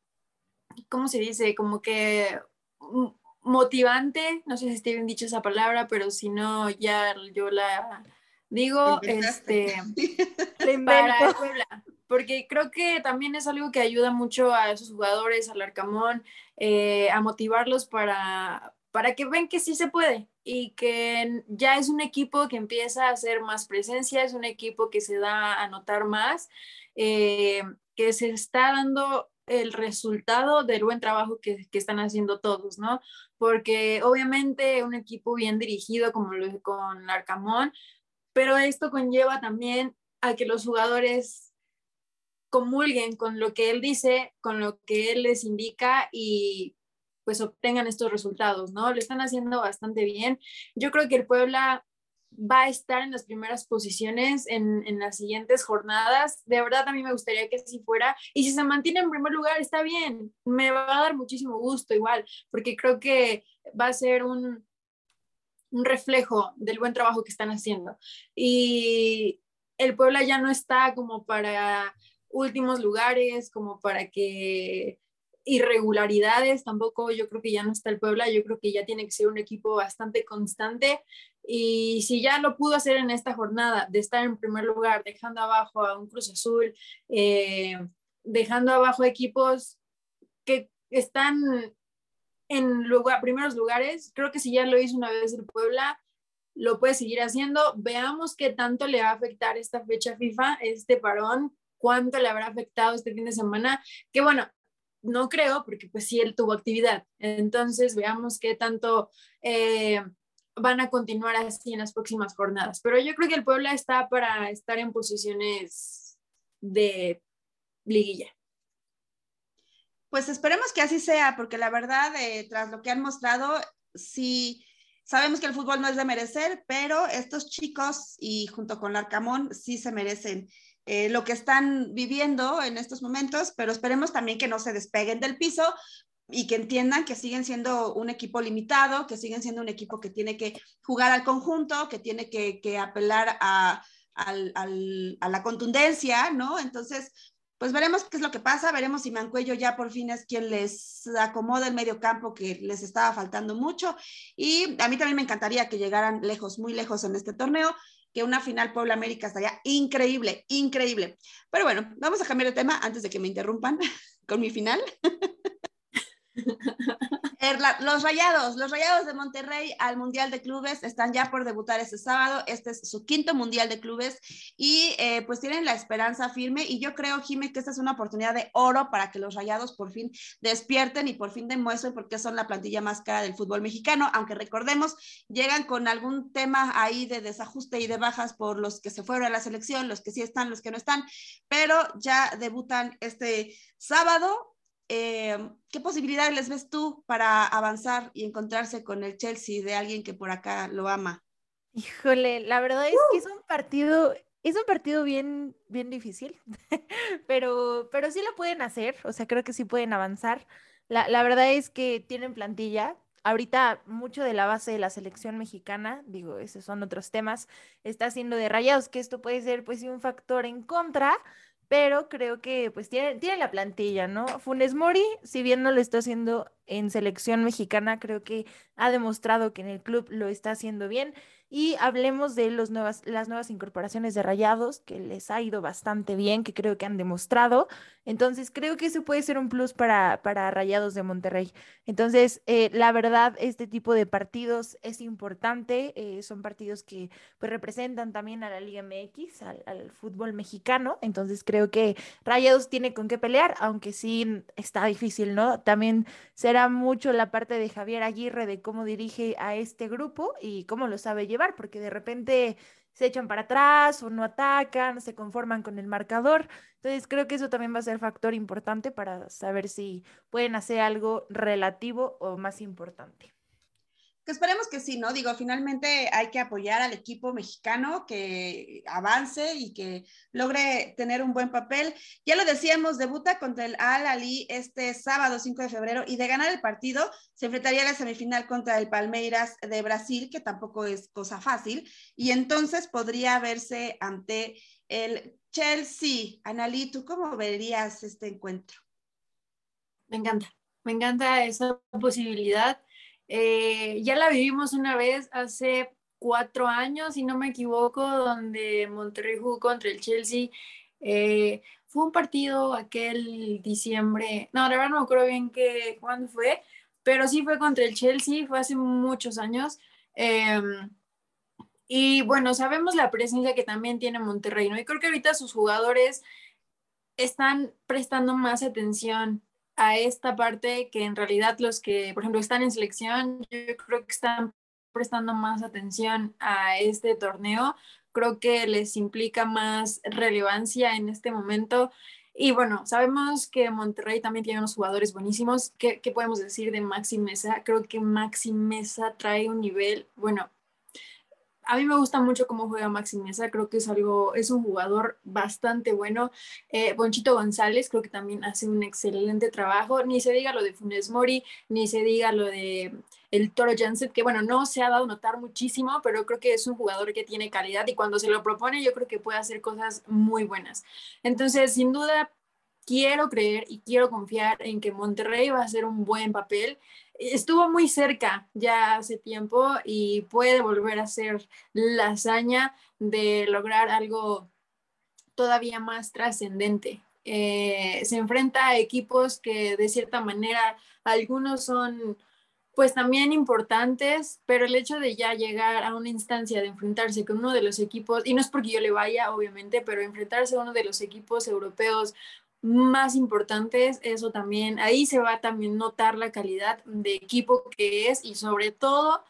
¿cómo se dice? Como que mm, motivante, no sé si esté bien dicho esa palabra, pero si no, ya yo la digo, este, para Puebla, porque creo que también es algo que ayuda mucho a esos jugadores, al Arcamón, eh, a motivarlos para, para que ven que sí se puede y que ya es un equipo que empieza a hacer más presencia, es un equipo que se da a notar más, eh, que se está dando el resultado del buen trabajo que, que, están haciendo todos, ¿no? Porque obviamente un equipo bien dirigido como lo con Arcamón, pero esto conlleva también a que los jugadores comulguen con lo que él dice, con lo que él les indica y pues obtengan estos resultados, ¿no? Lo están haciendo bastante bien. Yo creo que el Puebla va a estar en las primeras posiciones en, en, las siguientes jornadas. De verdad, a mí me gustaría que así fuera. Y si se mantiene en primer lugar, está bien. Me va a dar muchísimo gusto igual, porque creo que va a ser un, un reflejo del buen trabajo que están haciendo. Y el Puebla ya no está como para últimos lugares, como para que irregularidades, tampoco yo creo que ya no está el Puebla, yo creo que ya tiene que ser un equipo bastante constante y si ya lo pudo hacer en esta jornada, de estar en primer lugar, dejando abajo a un Cruz Azul, eh, dejando abajo equipos que están en lugar, primeros lugares, creo que si ya lo hizo una vez el Puebla, lo puede seguir haciendo. Veamos qué tanto le va a afectar esta fecha FIFA, este parón, cuánto le habrá afectado este fin de semana, que bueno, no creo, porque pues sí, él tuvo actividad. Entonces, veamos qué tanto eh, van a continuar así en las próximas jornadas. Pero yo creo que el Puebla está para estar en posiciones de liguilla. Pues esperemos que así sea, porque la verdad, eh, tras lo que han mostrado, sí, sabemos que el fútbol no es de merecer, pero estos chicos y junto con Larcamón sí se merecen eh, lo que están viviendo en estos momentos, pero esperemos también que no se despeguen del piso y que entiendan que siguen siendo un equipo limitado, que siguen siendo un equipo que tiene que jugar al conjunto, que tiene que, apelar a la contundencia, ¿no? Entonces, pues veremos qué es lo que pasa, veremos si Mancuello ya por fin es quien les acomoda el medio campo que les estaba faltando mucho y a mí también me encantaría que llegaran lejos, muy lejos en este torneo, que una final Puebla América estaría increíble, increíble. Pero bueno, vamos a cambiar de tema antes de que me interrumpan con mi final. Los Rayados, los Rayados de Monterrey al Mundial de Clubes están ya por debutar este sábado. Este es su quinto Mundial de Clubes y eh, pues tienen la esperanza firme y yo creo, Jimé, que esta es una oportunidad de oro para que los Rayados por fin despierten y por fin demuestren por qué son la plantilla más cara del fútbol mexicano, aunque recordemos, llegan con algún tema ahí de desajuste y de bajas por los que se fueron a la selección, los que sí están, los que no están, pero ya debutan este sábado eh, ¿qué posibilidades les ves tú para avanzar y encontrarse con el Chelsea de alguien que por acá lo ama? Híjole, la verdad es que es un partido, es un partido bien, bien difícil, pero, pero sí lo pueden hacer, o sea, creo que sí pueden avanzar. La, la verdad es que tienen plantilla. Ahorita mucho de la base de la selección mexicana, digo, esos son otros temas, está siendo de rayados, que esto puede ser pues un factor en contra, pero creo que pues tiene, tiene la plantilla, ¿no? Funes Mori, si bien no lo está haciendo en selección mexicana, creo que ha demostrado que en el club lo está haciendo bien. Y hablemos de los nuevas, las nuevas incorporaciones de Rayados, que les ha ido bastante bien, que creo que han demostrado. Entonces, creo que eso puede ser un plus para, para Rayados de Monterrey. Entonces, eh, la verdad, este tipo de partidos es importante. Eh, son partidos que pues, representan también a la Liga MX, al, al, fútbol mexicano. Entonces, creo que Rayados tiene con qué pelear, aunque sí está difícil, ¿no? También será mucho la parte de Javier Aguirre de cómo dirige a este grupo y cómo lo sabe llevar porque de repente se echan para atrás o no atacan, se conforman con el marcador. Entonces creo que eso también va a ser factor importante para saber si pueden hacer algo relativo o más importante que esperemos que sí, ¿no? Digo, finalmente hay que apoyar al equipo mexicano que avance y que logre tener un buen papel. Ya lo decíamos, debuta contra el Al Ali este sábado 5 de febrero y de ganar el partido se enfrentaría a la semifinal contra el Palmeiras de Brasil, que tampoco es cosa fácil, y entonces podría verse ante el Chelsea. Analí, ¿tú cómo verías este encuentro? Me encanta, me encanta esa posibilidad eh, ya la vivimos una vez hace cuatro años, si no me equivoco, donde Monterrey jugó contra el Chelsea. Eh, fue un partido aquel diciembre, no, la verdad no me acuerdo bien qué, cuándo fue, pero sí fue contra el Chelsea, fue hace muchos años. Em, y bueno, sabemos la presencia que también tiene Monterrey, ¿no? Y creo que ahorita sus jugadores están prestando más atención a esta parte que en realidad los que, por ejemplo, están en selección, yo creo que están prestando más atención a este torneo. Creo que les implica más relevancia en este momento. Y bueno, sabemos que Monterrey también tiene unos jugadores buenísimos. ¿Qué, qué podemos decir de Maxi Mesa? Creo que Maxi Mesa trae un nivel, bueno, a mí me gusta mucho cómo juega Maxi Mesa, creo que es algo, es un jugador bastante bueno. Eh, Bonchito González creo que también hace un excelente trabajo, ni se diga lo de Funes Mori, ni se diga lo de el Toro Janset, que bueno, no se ha dado notar muchísimo, pero creo que es un jugador que tiene calidad y cuando se lo propone yo creo que puede hacer cosas muy buenas. Entonces, sin duda, quiero creer y quiero confiar en que Monterrey va a hacer un buen papel estuvo muy cerca ya hace tiempo y puede volver a ser la hazaña de lograr algo todavía más trascendente. Eh, se enfrenta a equipos que de cierta manera algunos son pues también importantes, pero el hecho de ya llegar a una instancia de enfrentarse con uno de los equipos, y no es porque yo le vaya, obviamente, pero enfrentarse a uno de los equipos europeos más importantes, eso también, ahí se va a también notar la calidad de equipo que es y sobre todo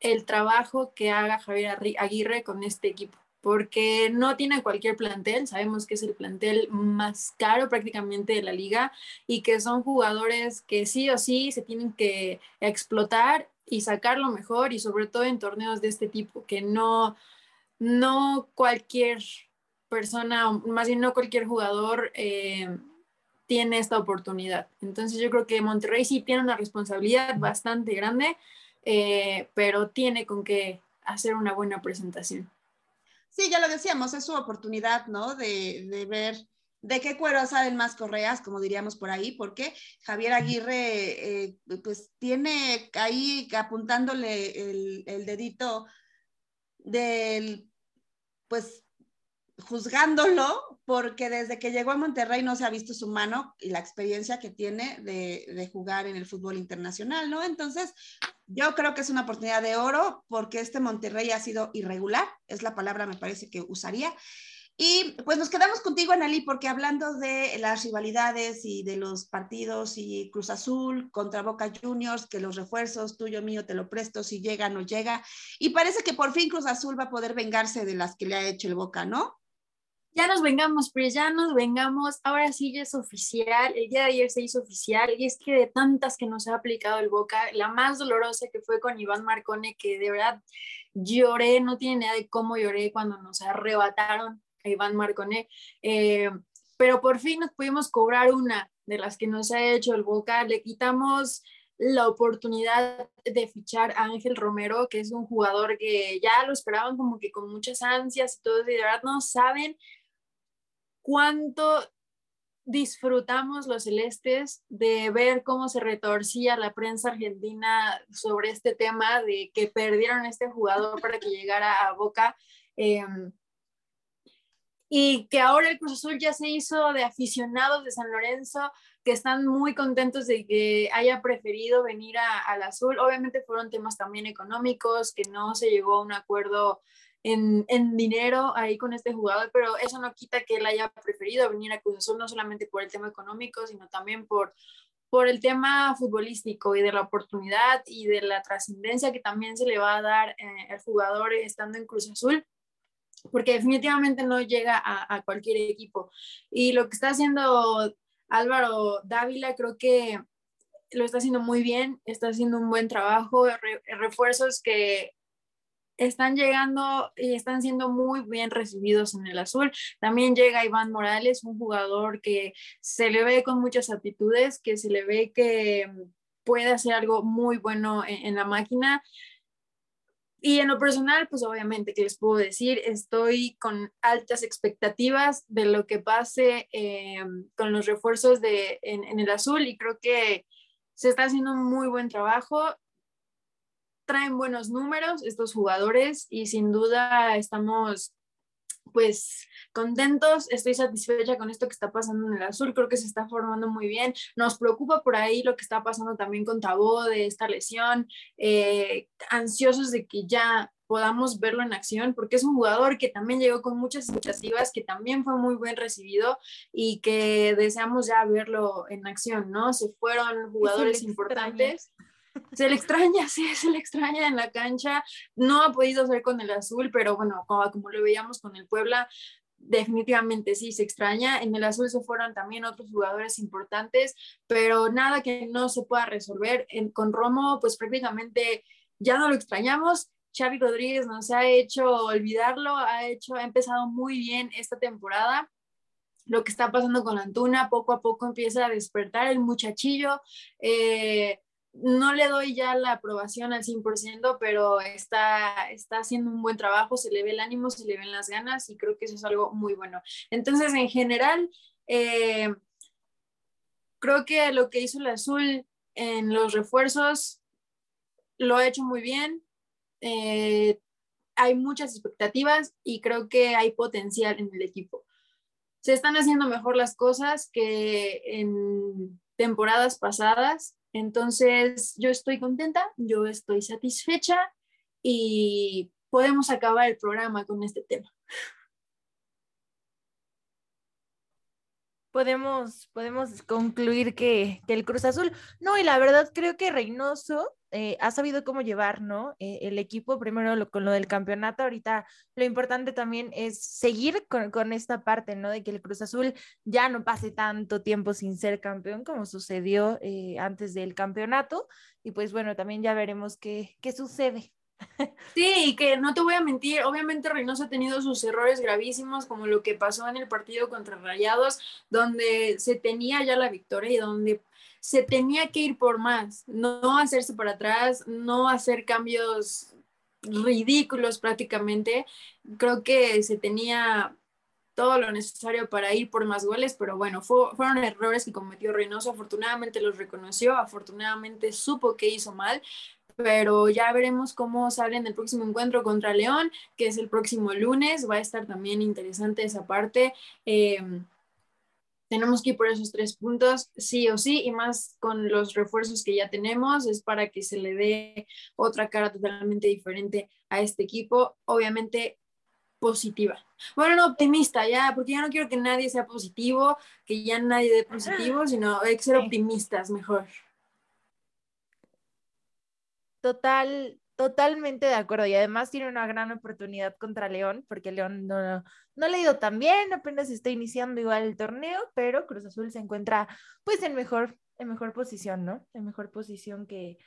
el trabajo que haga Javier Aguirre con este equipo, porque no tiene cualquier plantel, sabemos que es el plantel más caro prácticamente de la liga y que son jugadores que sí o sí se tienen que explotar y sacar lo mejor y sobre todo en torneos de este tipo, que no, no cualquier persona, más bien no cualquier jugador eh, tiene esta oportunidad. Entonces yo creo que Monterrey sí tiene una responsabilidad bastante grande, eh, pero tiene con qué hacer una buena presentación. Sí, ya lo decíamos, es su oportunidad, ¿no? De, ver de qué cuero salen más correas, como diríamos por ahí, porque Javier Aguirre, eh, pues tiene ahí apuntándole el, el dedito del, pues juzgándolo porque desde que llegó a Monterrey no se ha visto su mano y la experiencia que tiene de, de, jugar en el fútbol internacional, ¿no? Entonces, yo creo que es una oportunidad de oro porque este Monterrey ha sido irregular, es la palabra me parece que usaría. Y pues nos quedamos contigo, Analí, porque hablando de las rivalidades y de los partidos y Cruz Azul contra Boca Juniors, que los refuerzos tuyo mío te lo presto si llega no llega, y parece que por fin Cruz Azul va a poder vengarse de las que le ha hecho el Boca, ¿no? Ya nos vengamos, pues ya nos vengamos, ahora sí ya es oficial, el día de ayer se hizo oficial y es que de tantas que nos ha aplicado el Boca, la más dolorosa que fue con Iván Marcone, que de verdad lloré, no tiene idea de cómo lloré cuando nos arrebataron a Iván Marcone, eh, pero por fin nos pudimos cobrar una de las que nos ha hecho el Boca, le quitamos la oportunidad de fichar a Ángel Romero, que es un jugador que ya lo esperaban como que con muchas ansias y todo, y de verdad no saben cuánto disfrutamos los celestes de ver cómo se retorcía la prensa argentina sobre este tema de que perdieron este jugador para que llegara a Boca. Em, y que ahora el Cruz Azul ya se hizo de aficionados de San Lorenzo, que están muy contentos de que haya preferido venir al Azul. Obviamente fueron temas también económicos, que no se llegó a un acuerdo en, en, dinero ahí con este jugador, pero eso no quita que él haya preferido venir a Cruz Azul, no solamente por el tema económico, sino también por, por el tema futbolístico y de la oportunidad y de la trascendencia que también se le va a dar eh, al jugador estando en Cruz Azul porque definitivamente no llega a, a, cualquier equipo. Y lo que está haciendo Álvaro Dávila creo que lo está haciendo muy bien, está haciendo un buen trabajo, refuerzos que están llegando y están siendo muy bien recibidos en el azul. También llega Iván Morales, un jugador que se le ve con muchas aptitudes, que se le ve que puede hacer algo muy bueno en, la máquina. Y en lo personal, pues obviamente, que les puedo decir? Estoy con altas expectativas de lo que pase eh, con los refuerzos de, en, en el azul y creo que se está haciendo un muy buen trabajo traen buenos números estos jugadores y sin duda estamos pues contentos, estoy satisfecha con esto que está pasando en el azul, creo que se está formando muy bien, nos preocupa por ahí lo que está pasando también con Tabó de esta lesión, eh, ansiosos de que ya podamos verlo en acción, porque es un jugador que también llegó con muchas expectativas, que también fue muy bien recibido y que deseamos ya verlo en acción, ¿no? Se fueron jugadores importantes se le extraña, sí, se le extraña en la cancha. No ha podido ser con el azul, pero bueno, como, como lo veíamos con el Puebla, definitivamente sí se extraña. En el azul se fueron también otros jugadores importantes, pero nada que no se pueda resolver. con Romo, pues prácticamente ya no lo extrañamos. Xavi Rodríguez nos ha hecho olvidarlo, ha hecho, ha empezado muy bien esta temporada. Lo que está pasando con Antuna, poco a poco empieza a despertar el muchachillo. Eh, no le doy ya la aprobación al 100%, pero está, está haciendo un buen trabajo, se le ve el ánimo, se le ven las ganas y creo que eso es algo muy bueno. Entonces, en general, eh, creo que lo que hizo el azul en los refuerzos lo ha hecho muy bien. Eh, hay muchas expectativas y creo que hay potencial en el equipo. Se están haciendo mejor las cosas que en temporadas pasadas entonces, yo estoy contenta, yo estoy satisfecha y podemos acabar el programa con este tema. Podemos, podemos concluir que, que el Cruz Azul, no, y la verdad creo que Reynoso eh, ha sabido cómo llevar, ¿no? Eh, el equipo, primero con lo del campeonato, ahorita lo importante también es seguir con, esta parte, ¿no? De que el Cruz Azul ya no pase tanto tiempo sin ser campeón como sucedió eh, antes del campeonato. Y pues bueno, también ya veremos qué, qué sucede. Sí, y que no te voy a mentir, obviamente Reynoso ha tenido sus errores gravísimos, como lo que pasó en el partido contra Rayados, donde se tenía ya la victoria y donde se tenía que ir por más, no hacerse para atrás, no hacer cambios ridículos prácticamente. Creo que se tenía todo lo necesario para ir por más goles, pero bueno, fueron errores que cometió Reynoso, afortunadamente los reconoció, afortunadamente supo que hizo mal, pero ya veremos cómo sale en el próximo encuentro contra León, que es el próximo lunes. Va a estar también interesante esa parte. Em, tenemos que ir por esos tres puntos, sí o sí, y más con los refuerzos que ya tenemos, es para que se le dé otra cara totalmente diferente a este equipo, obviamente positiva. Bueno, no, optimista, ya, porque ya no quiero que nadie sea positivo, que ya nadie dé positivo, sino hay que ser optimistas mejor. Total, Totalmente de acuerdo. Y además tiene una gran oportunidad contra León, porque León no, no le ha ido tan bien, apenas está iniciando igual el torneo, pero Cruz Azul se encuentra pues en mejor, en mejor posición, ¿no? En mejor posición que,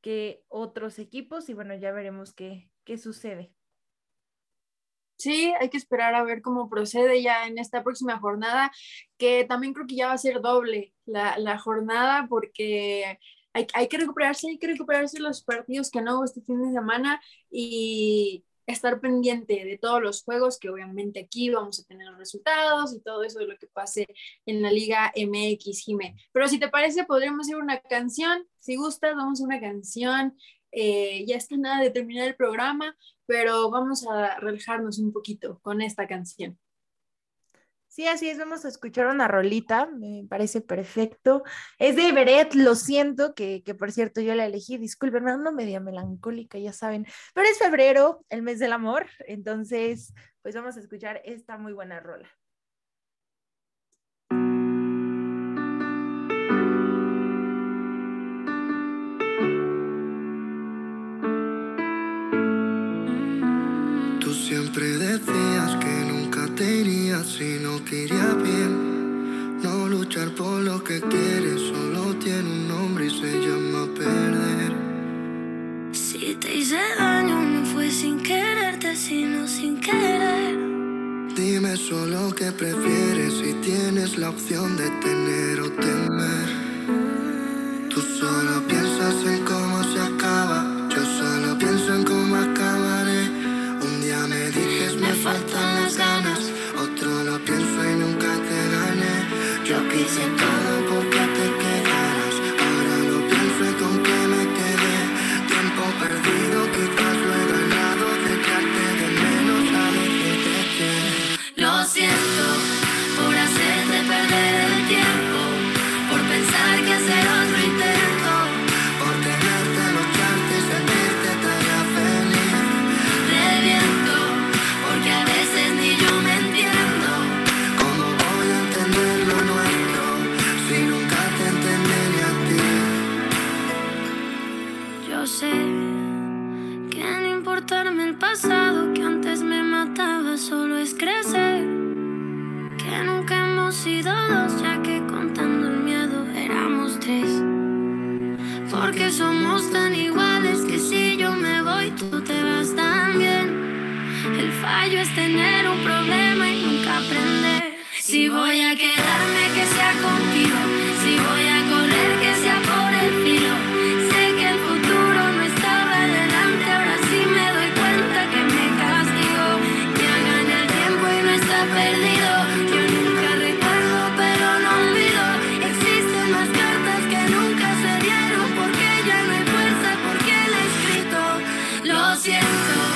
que otros equipos y bueno, ya veremos qué, qué sucede. Sí, hay que esperar a ver cómo procede ya en esta próxima jornada, que también creo que ya va a ser doble la, la jornada porque hay, que recuperarse, hay que recuperarse los partidos que no hubo este fin de semana y estar pendiente de todos los juegos, que obviamente aquí vamos a tener resultados y todo eso de lo que pase en la Liga MX, Jime. Pero si te parece, podríamos ir una canción. Si gustas, vamos a una canción. Eh, ya está nada de terminar el programa, pero vamos a relajarnos un poquito con esta canción. Sí, así es, vamos a escuchar una rolita, me parece perfecto. Es de Beret, lo siento, que, que por cierto yo la elegí, disculpen, ando media melancólica, ya saben, pero es febrero, el mes del amor, entonces pues vamos a escuchar esta muy buena rola. Tú siempre decías si no te iría bien. No luchar por lo que quieres solo tiene un nombre y se llama perder. Si te hice daño no fue sin quererte, sino sin querer. Dime solo qué prefieres si tienes la opción de tener o temer. Tú solo piensas en cómo Yo siento por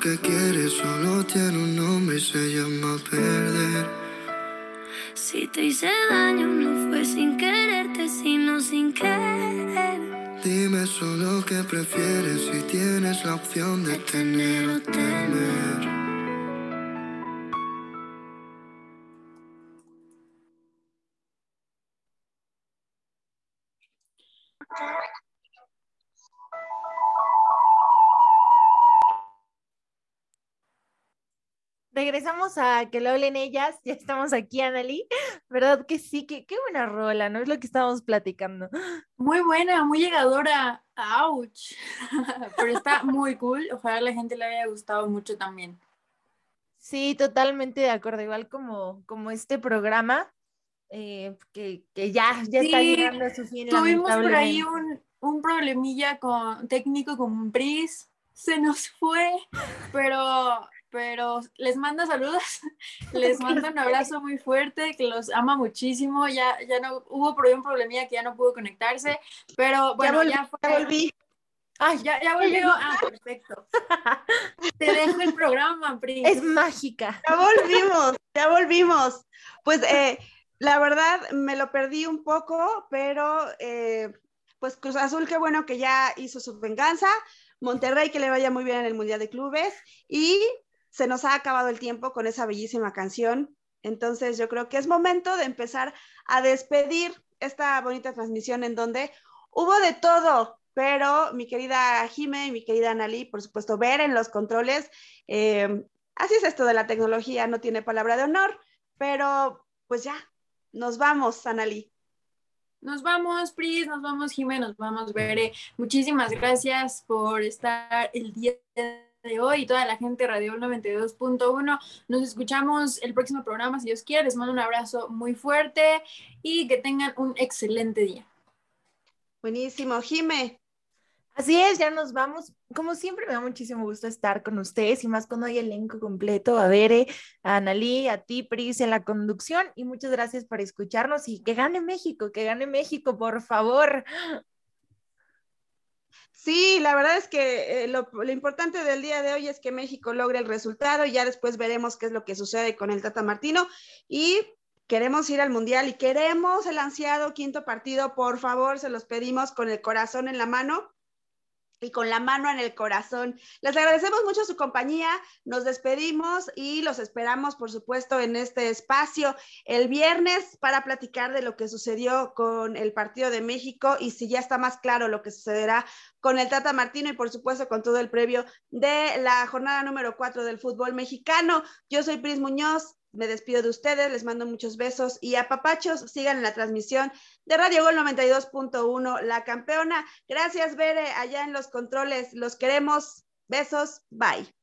que quieres, solo tiene un nombre y se llama perder. Si te hice daño, no fue sin quererte, sino sin querer. Dime solo qué prefieres si tienes la opción de tener o temer. Regresamos a que lo hablen ellas, ya estamos aquí, Anali, ¿verdad que sí? Que, qué buena rola, ¿no? Es lo que estábamos platicando. Muy buena, muy llegadora, ouch, pero está muy cool, ojalá la gente le haya gustado mucho también. Sí, totalmente de acuerdo, igual como, como este programa, eh, que, que, ya, ya está llegando a su fin. Tuvimos por ahí un, un problemilla con, técnico con Bris, se nos fue, pero pero les manda saludos, les manda un abrazo muy fuerte, que los ama muchísimo, ya, ya no, hubo por ahí un problemilla que ya no pudo conectarse, pero bueno, ya, fue, volví. Ay, ya, ya volvió. Ah, perfecto. Te dejo el programa, Pri. Es mágica. Ya volvimos, ya volvimos. Pues eh, la verdad me lo perdí un poco, pero eh, pues Cruz Azul, qué bueno que ya hizo su venganza. Monterrey, que le vaya muy bien en el Mundial de Clubes. Y se nos ha acabado el tiempo con esa bellísima canción. Entonces yo creo que es momento de empezar a despedir esta bonita transmisión en donde hubo de todo, pero mi querida Jime y mi querida Anali, por supuesto, ver en los controles. Eh, así es esto de la tecnología, no tiene palabra de honor, pero pues ya, nos vamos, Anali. Nos vamos, Pris, nos vamos, Jime, nos vamos, Bere. Muchísimas gracias por estar el día de de hoy y toda la gente de Radio 92.1. Nos escuchamos el próximo programa, si Dios quiere. Les mando un abrazo muy fuerte y que tengan un excelente día. Buenísimo, Jime. Así es, ya nos vamos. Como siempre, me da muchísimo gusto estar con ustedes y más cuando hay elenco completo. A Bere, a Analí, a ti, Pris, en la conducción. Y muchas gracias por escucharnos y que gane México, que gane México, por favor. Sí, la verdad es que eh, lo, importante del día de hoy es que México logre el resultado y ya después veremos qué es lo que sucede con el Tata Martino. Y queremos ir al Mundial y queremos el ansiado quinto partido, por favor, se los pedimos con el corazón en la mano y con la mano en el corazón. Les agradecemos mucho su compañía, nos despedimos y los esperamos, por supuesto, en este espacio el viernes para platicar de lo que sucedió con el partido de México y si ya está más claro lo que sucederá con el Tata Martino y, por supuesto, con todo el previo de la jornada número cuatro del fútbol mexicano. Yo soy Pris Muñoz, me despido de ustedes, les mando muchos besos y a papachos sigan en la transmisión de Radio Gol 92.1, la campeona. Gracias, Bere, allá en los controles. Los queremos. Besos. Bye.